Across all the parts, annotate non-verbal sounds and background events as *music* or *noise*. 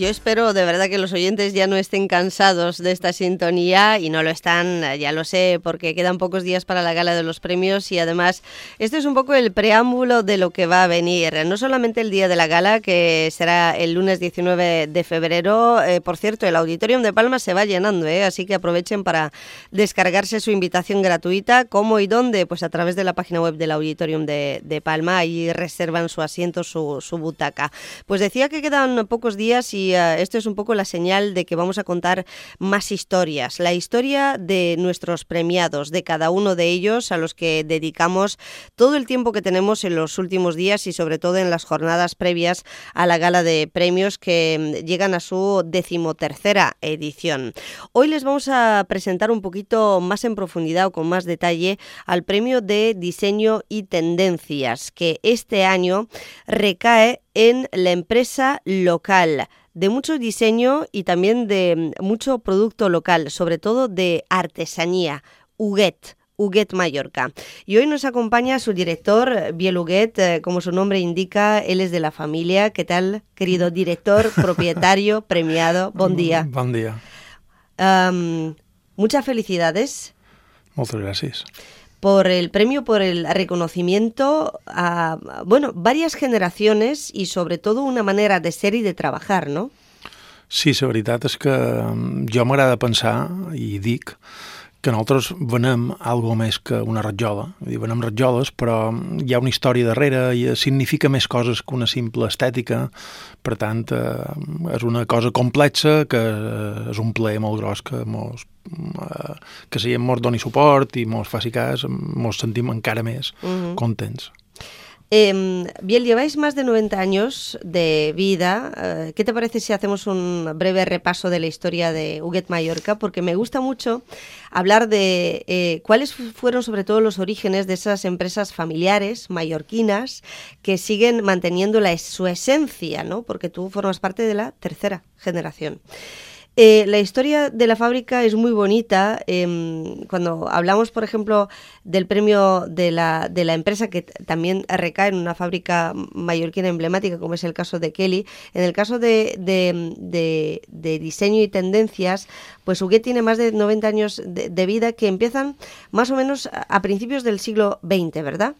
Yo espero de verdad que los oyentes ya no estén cansados de esta sintonía y no lo están, ya lo sé, porque quedan pocos días para la gala de los premios y además esto es un poco el preámbulo de lo que va a venir. No solamente el día de la gala, que será el lunes 19 de febrero, eh, por cierto, el Auditorium de Palma se va llenando, ¿eh? así que aprovechen para descargarse su invitación gratuita. ¿Cómo y dónde? Pues a través de la página web del Auditorium de, Palma, ahí reservan su asiento, su butaca. Pues decía que quedan pocos días y esto es un poco la señal de que vamos a contar más historias. La historia de nuestros premiados, de cada uno de ellos, a los que dedicamos todo el tiempo que tenemos en los últimos días y sobre todo en las jornadas previas a la gala de premios que mm, llegan a su decimotercera edición. Hoy les vamos a presentar un poquito más en profundidad o con más detalle al premio de diseño y tendencias que este año recae en la empresa local de mucho diseño y también de mm, mucho producto local, sobre todo de artesanía, Huguet. Huguet Mallorca. Y hoy nos acompaña su director, Biel Huguet, eh, como su nombre indica, él es de la familia. ¿Qué tal, querido director, *laughs* propietario, premiado? Buen día. Buen día. muchas felicidades. Muchas gracias por el premio, por el reconocimiento a, bueno, varias generaciones y sobre todo una manera de ser y de trabajar, ¿no? Sí, la veritat és que mm, jo m'agrada pensar, i dic, que nosaltres venem algo més que una ratjola. Dir, venem ratjoles, però hi ha una història darrere i significa més coses que una simple estètica. Per tant, eh, és una cosa complexa que és un plaer molt gros que mos Eh, que si mos doni suport i mos faci cas, mos sentim encara més uh -huh. contents. Eh, bien, lleváis más de 90 años de vida. Eh, ¿Qué te parece si hacemos un breve repaso de la historia de Huguet Mallorca? Porque me gusta mucho hablar de eh, cuáles fueron sobre todo los orígenes de esas empresas familiares mallorquinas que siguen manteniendo la, su esencia, ¿no? Porque tú formas parte de la tercera generación. Eh, la historia de la fábrica es muy bonita. Em, cuando hablamos, por ejemplo, del premio de la, de la empresa que también recae en una fábrica mallorquina emblemática, como es el caso de Kelly, en el caso de, de, diseño y tendencias, pues Huguet tiene más de 90 años de, vida que empiezan más o menos a principios del siglo XX, ¿verdad?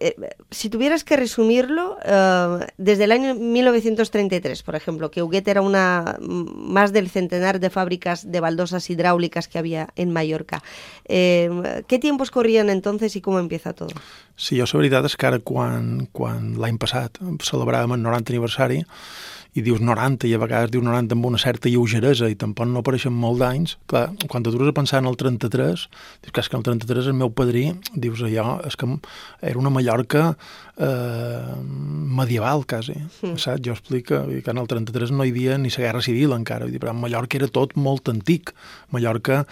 Eh, si tuvieras que resumirlo, eh, desde el año 1933, por ejemplo, que Huguet era una más del centenar de fábricas de baldosas hidráulicas que había en Mallorca. Eh, ¿Qué tiempos corrían entonces y cómo empieza todo? Sí, jo la veritat és que ara quan, quan l'any passat celebràvem el 90 aniversari i dius 90 i a vegades dius 90 amb una certa lleugeresa i tampoc no apareixen molt d'anys, clar, quan t'atures a pensar en el 33, dius que és que el 33 el meu padrí, dius allò, és que era una Mallorca eh, medieval, quasi, mm. saps? Jo explico que en el 33 no hi havia ni la guerra civil encara, vull dir, però Mallorca era tot molt antic. Mallorca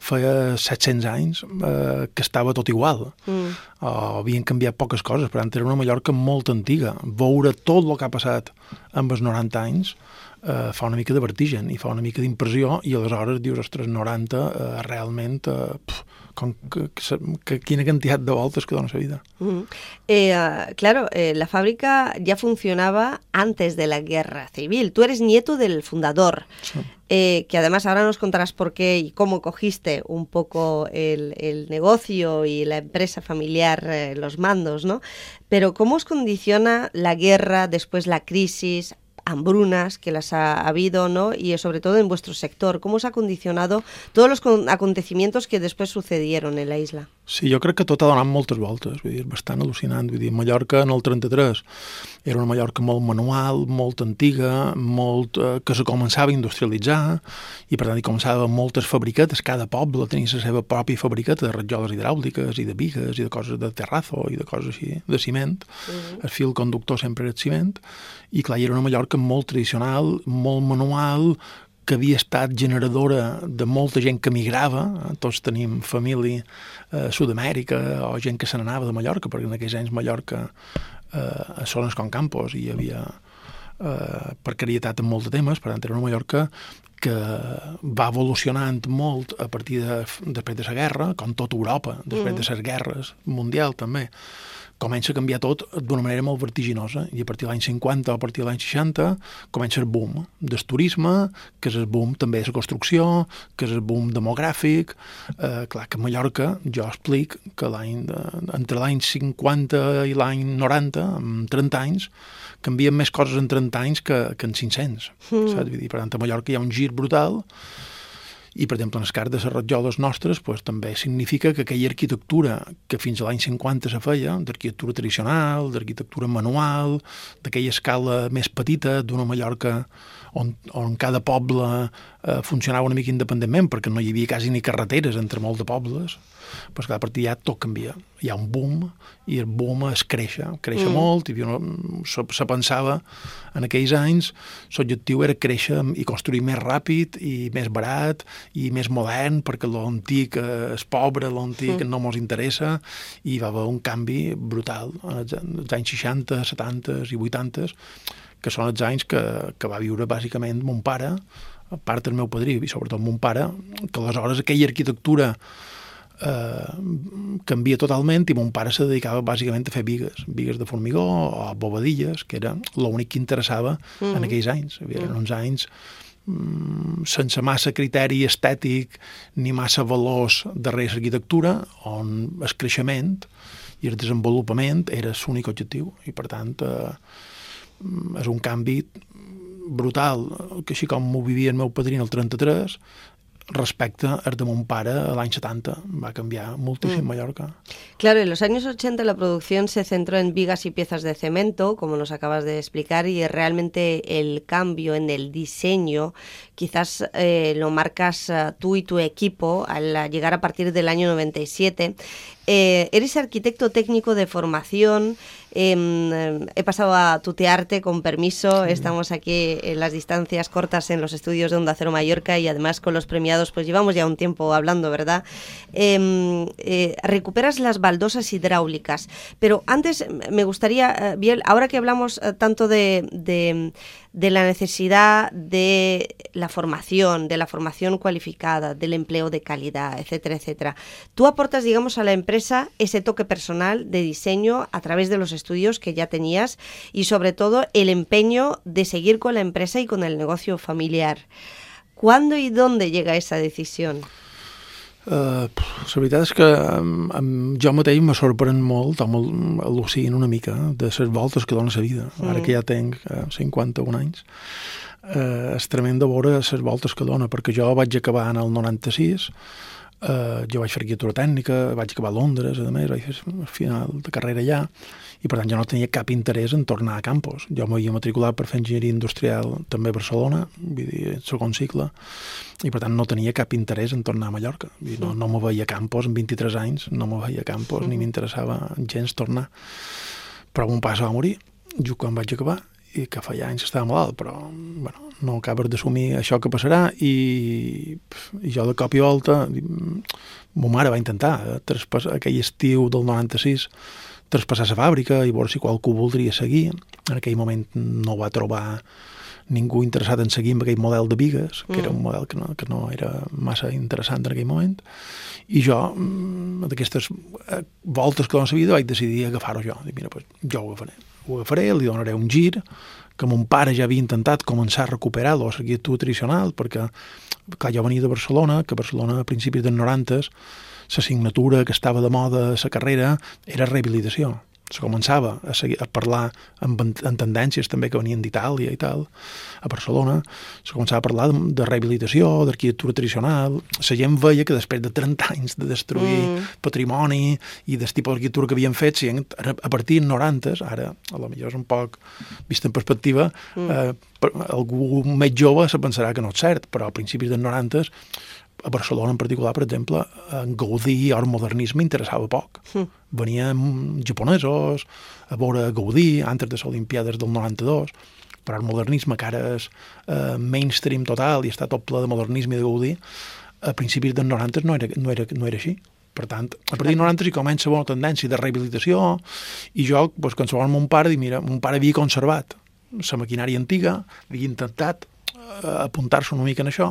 feia 700 anys eh, que estava tot igual. Mm. O havien canviat poques coses, per tant, era una Mallorca molt antiga. Veure tot el que ha passat amb els 90 anys eh, fa una mica de vertigen i fa una mica d'impressió i aleshores dius, ostres, 90 eh, realment... Eh, con que, que, quina cantidad de voltes que dona la vida. Mm. Eh, uh, claro, eh, la fábrica ya funcionaba antes de la guerra civil. Tú eres nieto del fundador. Sí. Eh, que además ahora nos contarás por qué y cómo cogiste un poco el, el negocio y la empresa familiar, eh, los mandos, ¿no? Pero ¿cómo os condiciona la guerra, después la crisis, hambrunas que las ha habido, ¿no? Y sobre todo en vuestro sector, ¿cómo os ha condicionado todos los acontecimientos que después sucedieron en la isla? Sí, jo crec que tot ha donat moltes voltes, vull dir, bastant al·lucinant. Vull dir, Mallorca en el 33 era una Mallorca molt manual, molt antiga, molt, eh, que se començava a industrialitzar i per tant hi començava moltes fabriquetes, cada poble tenia la seva pròpia fabriqueta de ratjoles hidràuliques i de vigues i de coses de terrazo i de coses així, de ciment. Uh mhm. -huh. El fil conductor sempre era ciment i clar, era una Mallorca molt tradicional, molt manual, que havia estat generadora de molta gent que migrava, tots tenim família a eh, Sud-amèrica o gent que se n'anava de Mallorca, perquè en aquells anys Mallorca eh, a zones com Campos hi havia eh, precarietat en molts de temes, per tant era una Mallorca que va evolucionant molt a partir de, després de la guerra, com tota Europa, després mm. de les guerres mundial també comença a canviar tot d'una manera molt vertiginosa i a partir de l'any 50 o a partir de l'any 60 comença el boom del turisme, que és el boom també de la construcció, que és el boom demogràfic. Eh, clar que a Mallorca jo explic que l'any entre l'any 50 i l'any 90, en 30 anys, canvien més coses en 30 anys que, que en 500. Mm. Saps? Vull dir, per tant, a Mallorca hi ha un gir brutal i, per exemple, en el cas de les rajoles nostres pues, també significa que aquella arquitectura que fins a l'any 50 se feia, d'arquitectura tradicional, d'arquitectura manual, d'aquella escala més petita d'una Mallorca on, on cada poble eh, funcionava una mica independentment perquè no hi havia quasi ni carreteres entre molts de pobles, pues que a partir ja tot canvia. Hi ha un boom i el boom es créixer, créixer mm. molt, i se, se pensava en aquells anys l'objectiu era créixer i construir més ràpid i més barat i més modern perquè l'antic és pobre, l'antic mm. no ens interessa i va haver un canvi brutal en els, anys 60, 70 i 80 que són els anys que, que va viure bàsicament mon pare, a part del meu padrí i sobretot mon pare, que aleshores aquella arquitectura eh, canvia totalment i mon pare se dedicava bàsicament a fer vigues, vigues de formigó o bobadilles, que era l'únic que interessava mm -hmm. en aquells anys. Eren mm. uns anys mm, sense massa criteri estètic ni massa valors darrere l'arquitectura, on el creixement i el desenvolupament era l'únic objectiu i per tant eh, és un canvi brutal, que així com m'ho vivia el meu padrí el 33, respecte al de mon pare l'any 70. Va canviar moltíssim mm. Mallorca. Claro, en los años 80 la producción se centró en vigas y piezas de cemento, como nos acabas de explicar, y realmente el cambio en el diseño quizás eh, lo marcas uh, tú y tu equipo al llegar a partir del año 97. Eh, eres arquitecto técnico de formación, eh, he pasado a tutearte con permiso, estamos aquí en las distancias cortas en los estudios de Onda Cero Mallorca y además con los premiados pues llevamos ya un tiempo hablando, ¿verdad? Em, eh, recuperas las baldosas hidráulicas, pero antes me gustaría, eh, Biel, ahora que hablamos tanto de, de de la necesidad de la formación, de la formación cualificada, del empleo de calidad, etcétera, etcétera. Tú aportas, digamos, a la empresa ese toque personal de diseño a través de los estudios que ya tenías y sobre todo el empeño de seguir con la empresa y con el negocio familiar. ¿Cuándo y dónde llega esa decisión? Uh, la veritat és que um, um, jo mateix me sorprèn molt, o al·lucino una mica, de les voltes que dona la vida. Mm. Ara que ja tenc uh, 51 anys, uh, és tremend de veure les voltes que dona, perquè jo vaig acabar en el 96, Uh, jo vaig fer arquitectura tècnica, vaig acabar a Londres, a més, vaig fer el final de carrera allà, i per tant jo no tenia cap interès en tornar a campus. Jo m'havia matriculat per fer enginyeria industrial també a Barcelona, vull dir, segon cicle, i per tant no tenia cap interès en tornar a Mallorca. Vull dir, no, no me veia a campus, amb 23 anys, no me veia a campus, ni m'interessava gens tornar. Però mon pare va morir, just quan vaig acabar, i que feia anys estava malalt, però bueno, no acabes d'assumir això que passarà i, i jo de cop i volta ma mare va intentar eh, traspassar aquell estiu del 96 traspassar la fàbrica i veure si qualcú voldria seguir en aquell moment no va trobar ningú interessat en seguir amb aquell model de vigues, que mm. era un model que no, que no era massa interessant en aquell moment, i jo, mm, d'aquestes eh, voltes que dono la vida, vaig decidir agafar-ho jo. Dic, mira, pues, jo ho agafaré. Ho agafaré, li donaré un gir, que mon pare ja havia intentat començar a recuperar l'arquitectura tradicional, perquè clar, jo venia de Barcelona, que Barcelona a principis dels 90 l'assignatura que estava de moda a la carrera era rehabilitació se començava a, seguir, a parlar amb, en tendències també que venien d'Itàlia i tal, a Barcelona, se començava a parlar de, de rehabilitació, d'arquitectura tradicional, la gent veia que després de 30 anys de destruir mm. patrimoni i del tipus d'arquitectura que havien fet, si a partir de 90, ara a lo millor és un poc vist en perspectiva, mm. eh, algú més jove se pensarà que no és cert, però a principis dels 90 a Barcelona en particular, per exemple, en Gaudí o el modernisme interessava poc. Mm. Venien japonesos a veure Gaudí antes de les Olimpiades del 92, però el modernisme, que ara és eh, mainstream total i està tot ple de modernisme i de Gaudí, a principis dels 90 no era, no era, no era així. Per tant, a partir dels 90 hi comença una tendència de rehabilitació i jo, doncs, quan se mon pare, dic, mira, mon pare havia conservat la maquinària antiga, havia intentat eh, apuntar-se una mica en això,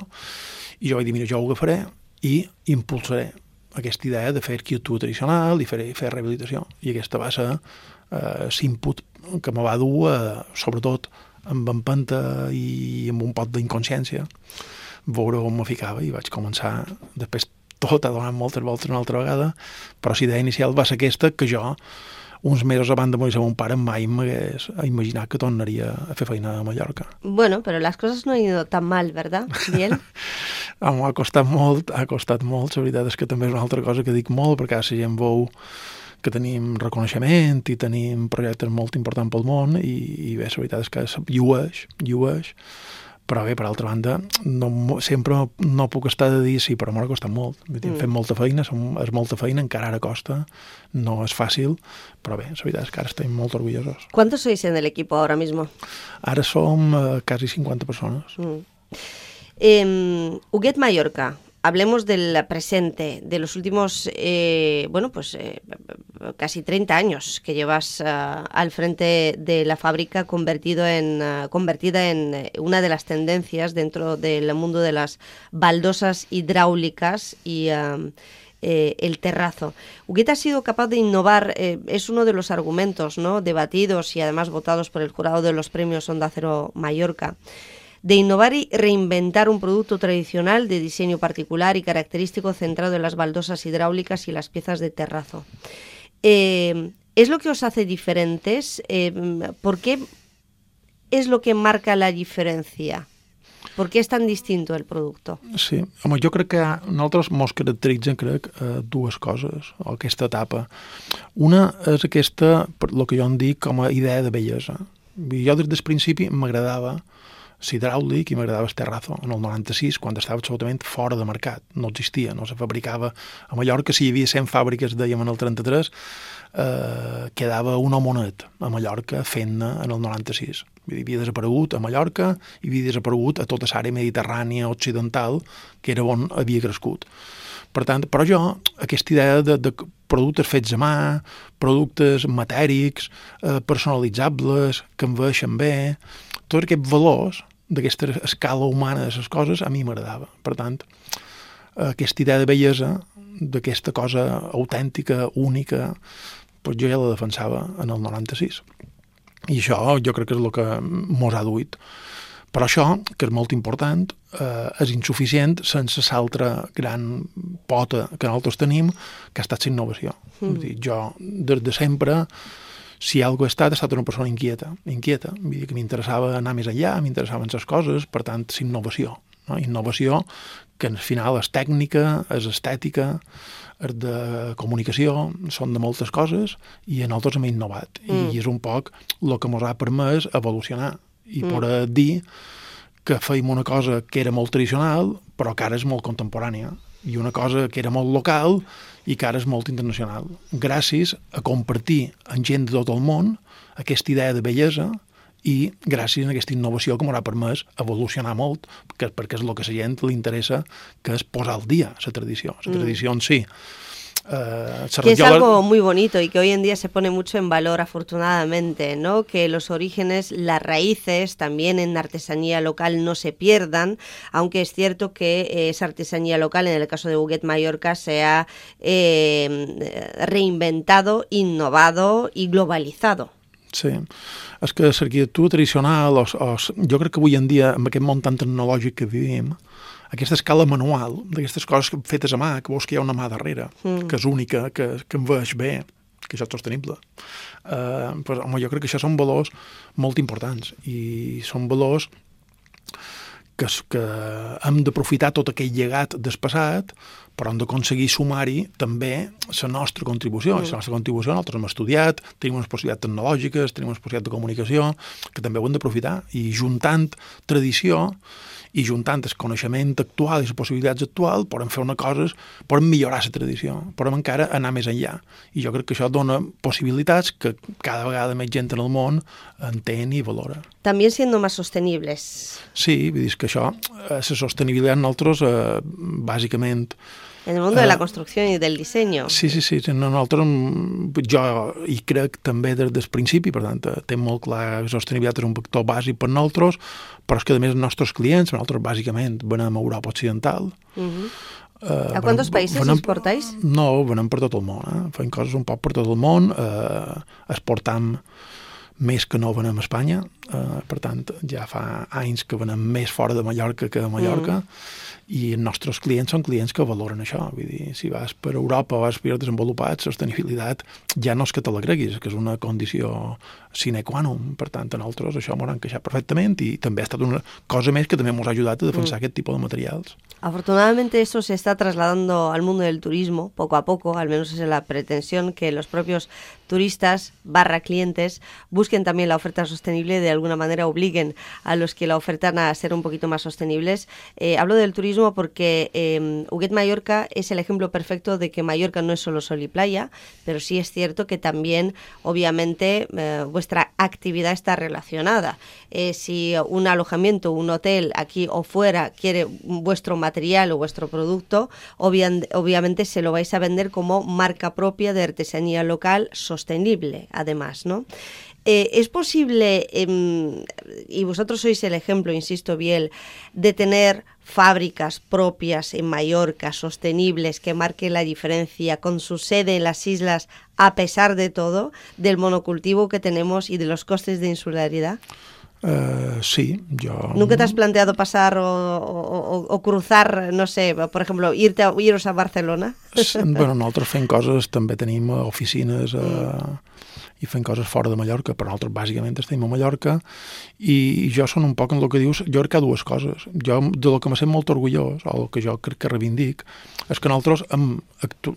i jo vaig dir, mira, jo ho agafaré i impulsaré aquesta idea de fer arquitectura tradicional i fer, fer rehabilitació. I aquesta va ser eh, que me va dur, eh, sobretot amb empenta i amb un pot d'inconsciència, veure on me ficava i vaig començar, després tot ha donat moltes voltes una altra vegada, però la idea inicial va ser aquesta, que jo uns mesos abans de morir mon pare mai m'hagués imaginat que tornaria a fer feina a Mallorca. Bueno, però les coses no han ido tan mal, ¿verdad, Biel? *laughs* Home, ha costat molt, ha costat molt. La veritat és que també és una altra cosa que dic molt, perquè ara la gent veu que tenim reconeixement i tenim projectes molt importants pel món i, i bé, la veritat és que llueix, llueix, però bé, per altra banda, no, sempre no puc estar de dir sí, però m'ha costat molt. Mm. Fem molta feina, som, és molta feina, encara ara costa, no és fàcil, però bé, la veritat és que ara estem molt orgullosos. ¿Cuántos sois en el equipo ahora mismo? Ara som eh, quasi 50 persones. Mm. Eh, Huguet Mallorca, hablemos del presente, de los últimos, eh, bueno, pues eh, casi 30 años que llevas uh, al frente de la fábrica convertido en, uh, convertida en una de las tendencias dentro del mundo de las baldosas hidráulicas y uh, eh, el terrazo. Huguet ha sido capaz de innovar, eh, es uno de los argumentos ¿no? debatidos y además votados por el jurado de los premios Onda Cero Mallorca de innovar y reinventar un producto tradicional de diseño particular y característico centrado en las baldosas hidráulicas y las piezas de terrazo. Eh, ¿Es lo que os hace diferentes? Eh, ¿Por qué es lo que marca la diferència? Per què és tan distinto el producte? Sí, home, jo crec que nosaltres mos caracteritzen, crec, eh, dues coses, o aquesta etapa. Una és aquesta, el que jo en dic, com a idea de bellesa. Jo des del principi m'agradava hidràulic i m'agradava el terrazo en el 96, quan estava absolutament fora de mercat. No existia, no se fabricava. A Mallorca, si hi havia 100 fàbriques, dèiem en el 33, eh, quedava un homonet a Mallorca fent-ne en el 96. Hi havia desaparegut a Mallorca i havia desaparegut a tota l'àrea mediterrània occidental, que era on havia crescut. Per tant, però jo, aquesta idea de, de productes fets a mà, productes matèrics, eh, personalitzables, que enveixen bé, tots aquests valors d'aquesta escala humana de les coses a mi m'agradava. Per tant, aquesta idea de bellesa, d'aquesta cosa autèntica, única, doncs jo ja la defensava en el 96. I això jo crec que és el que mos ha duit. Però això, que és molt important, eh, és insuficient sense l'altra gran pota que nosaltres tenim, que ha estat la innovació. Mm. Dir, jo, des de sempre, si algo he estat, he estat una persona inquieta, inquieta, vull dir que m'interessava anar més enllà, m'interessaven les coses, per tant, innovació. No? Innovació que al final és tècnica, és estètica, és de comunicació, són de moltes coses, i nosaltres hem innovat. Mm. I és un poc el que ens ha permès evolucionar i mm. poder dir que feim una cosa que era molt tradicional, però que ara és molt contemporània, i una cosa que era molt local i que ara és molt internacional. Gràcies a compartir amb gent de tot el món aquesta idea de bellesa i gràcies a aquesta innovació que m'haurà permès evolucionar molt, perquè, perquè és el que a la gent li interessa, que és posar al dia la tradició. La mm. tradició en si Uh, que es algo muy bonito y que hoy en día se pone mucho en valor afortunadamente, ¿no? Que los orígenes, las raíces también en artesanía local no se pierdan, aunque es cierto que esa artesanía local, en el caso de Buguet Mallorca, se ha eh, reinventado, innovado y globalizado. Sí, és que l'arquitectura tradicional, o, o, jo crec que avui en dia, amb aquest món tan tecnològic que vivim, aquesta escala manual, d'aquestes coses fetes a mà, que veus que hi ha una mà darrere, mm. que és única, que, que enveix bé, que això és sostenible. Uh, pues, home, jo crec que això són valors molt importants i són valors que, que hem d'aprofitar tot aquell llegat del passat, però hem d'aconseguir sumar-hi també la nostra contribució. Mm. La nostra contribució nosaltres hem estudiat, tenim unes possibilitats tecnològiques, tenim unes possibilitats de comunicació, que també ho hem d'aprofitar, i juntant tradició i juntant el coneixement actual i les possibilitats actuals podem fer una cosa, podem millorar la tradició, podem encara anar més enllà. I jo crec que això dona possibilitats que cada vegada més gent en el món entén i valora. També siendo más sostenibles. Sí, vull dir que això, eh, la sostenibilitat nosaltres, eh, bàsicament, en el mundo de la eh, construcció i del disseny. Sí, sí, sí. Nosaltres, jo hi crec també des del principi, per tant, té molt clar que la sostenibilitat és un vector bàsic per nosaltres, però és que, a més, els nostres clients, nosaltres bàsicament venem a Europa Occidental, uh -huh. Uh, a quants països venem, exportáis? No, venem per tot el món. Eh? Fem coses un poc per tot el món. Uh, exportam més que no venem a Espanya. Uh, per tant, ja fa anys que venem més fora de Mallorca que de Mallorca. Mm i els nostres clients són clients que valoren això. Vull dir, si vas per Europa o vas per desenvolupat, sostenibilitat ja no és que te l'agreguis, que és una condició sine qua non. Per tant, a nosaltres això m'ho han queixat perfectament i també ha estat una cosa més que també ens ha ajudat a defensar mm. aquest tipus de materials. Afortunadamente eso se está trasladando al mundo del turismo poco a poco, al menos es la pretensión que los propios turistas barra clientes busquen también la oferta sostenible, de alguna manera obliguen a los que la ofertan a ser un poquito más sostenibles. Eh, hablo del turismo porque eh, Huguet Mallorca es el ejemplo perfecto de que Mallorca no es solo sol y playa, pero sí es cierto que también, obviamente, eh, vuestra actividad está relacionada. Eh, si un alojamiento, un hotel aquí o fuera quiere vuestro material o vuestro producto, obviamente se lo vais a vender como marca propia de artesanía local sostenible, además, ¿no? Eh, ¿Es posible, em, y vosotros sois el ejemplo, insisto, Biel, de tener fábricas propias en Mallorca, sostenibles, que marquen la diferencia, con su sede en las islas, a pesar de todo, del monocultivo que tenemos y de los costes de insularidad? Uh, sí, yo... ¿Nunca te has planteado pasar o, o, o, cruzar, no sé, por ejemplo, irte a, iros a Barcelona? bueno, *laughs* nosaltres fem coses, també tenim oficines a, i fent coses fora de Mallorca, però nosaltres bàsicament estem a Mallorca i jo són un poc en el que dius, jo crec que dues coses. Jo, de lo que me sent molt orgullós, o el que jo crec que reivindic, és que nosaltres, amb,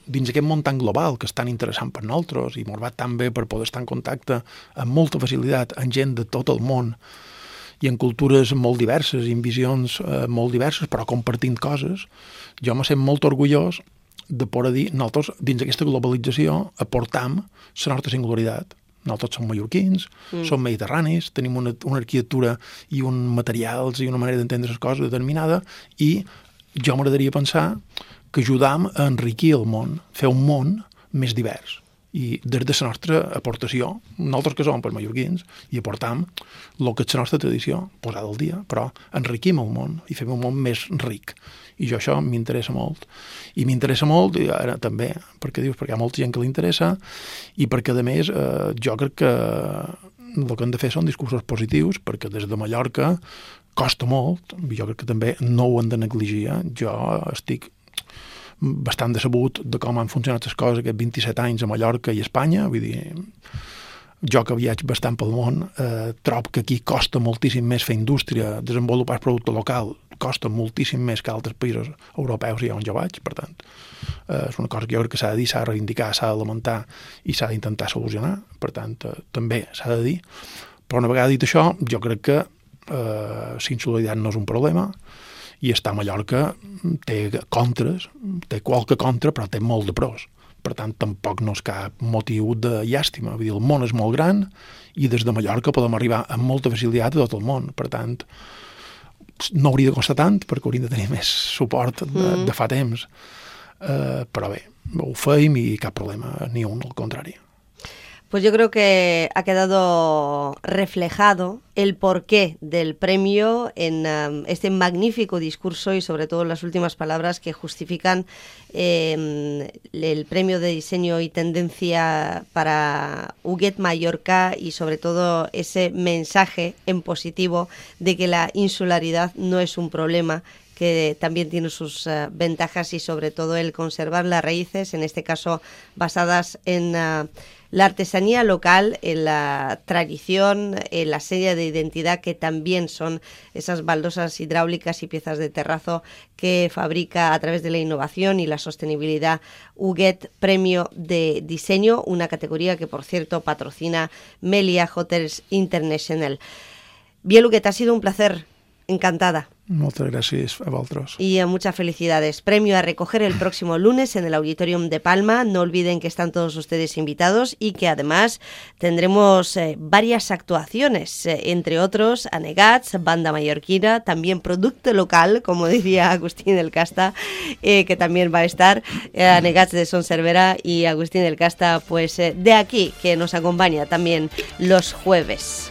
dins aquest món tan global, que és tan interessant per nosaltres, i ens va tan bé per poder estar en contacte amb molta facilitat amb gent de tot el món, i en cultures molt diverses, i en visions eh, molt diverses, però compartint coses, jo me sent molt orgullós de poder dir, nosaltres, dins d'aquesta globalització, aportam la nostra singularitat. Nosaltres som mallorquins, mm. som mediterranis, tenim una, una arquitectura i un materials i una manera d'entendre les coses determinada i jo m'agradaria pensar que ajudam a enriquir el món, fer un món més divers i des de la nostra aportació, nosaltres que som per mallorquins, i aportam el que és la nostra tradició, posada al dia, però enriquim el món i fem un món més ric. I jo això m'interessa molt. I m'interessa molt, i ara també, perquè dius, perquè hi ha molta gent que li interessa, i perquè, a més, eh, jo crec que el que hem de fer són discursos positius, perquè des de Mallorca costa molt, jo crec que també no ho hem de negligir. Jo estic bastant decebut de com han funcionat les coses aquests 27 anys a Mallorca i a Espanya, vull dir, jo que viatge bastant pel món, eh, trobo que aquí costa moltíssim més fer indústria, desenvolupar el producte local, costa moltíssim més que altres països europeus i on jo vaig, per tant, eh, és una cosa que jo crec que s'ha de dir, s'ha de reivindicar, s'ha de lamentar i s'ha d'intentar solucionar, per tant, eh, també s'ha de dir, però una vegada dit això, jo crec que eh, l'insolidaritat no és un problema, i estar a Mallorca té contres, té qualque contra, però té molt de pros. Per tant, tampoc no és cap motiu de llàstima. Vull dir, el món és molt gran i des de Mallorca podem arribar amb molta facilitat a tot el món. Per tant, no hauria de costar tant perquè hauríem de tenir més suport de, mm. de fa temps. Uh, però bé, ho feim i cap problema, ni un, al contrari. Pues yo creo que ha quedado reflejado el porqué del premio en um, este magnífico discurso y sobre todo las últimas palabras que justifican em, el premio de diseño y tendencia para Huguet Mallorca y sobre todo ese mensaje en positivo de que la insularidad no es un problema que también tiene sus uh, ventajas y sobre todo el conservar las raíces, en este caso basadas en uh, la artesanía local, en la tradición, en la serie de identidad que también son esas baldosas hidráulicas y piezas de terrazo que fabrica a través de la innovación y la sostenibilidad Huguet Premio de Diseño, una categoría que por cierto patrocina Melia Hotels International. Bien, Huguet, ha sido un placer. Encantada. Muchas gracias a vosotros. Y muchas felicidades. Premio a recoger el próximo lunes en el Auditorium de Palma. No olviden que están todos ustedes invitados y que además tendremos eh, varias actuaciones, eh, entre otros Anegats, Banda Mallorquina, también producto local, como decía Agustín del Casta, eh, que también va a estar, Anegats de Son Cervera y Agustín del Casta, pues de aquí, que nos acompaña también los jueves.